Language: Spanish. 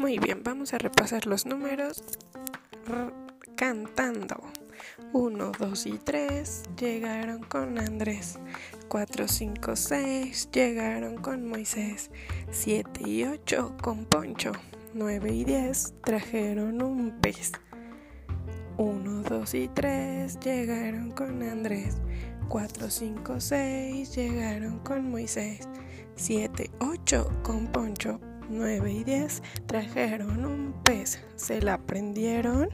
Muy bien, vamos a repasar los números cantando. 1, 2 y 3 llegaron con Andrés. 4, 5, 6 llegaron con Moisés. 7 y 8 con Poncho. 9 y 10 trajeron un pez. 1, 2 y 3 llegaron con Andrés. 4, 5, 6 llegaron con Moisés. 7, 8 con Poncho. 9 y 10 trajeron un pez. ¿Se la aprendieron?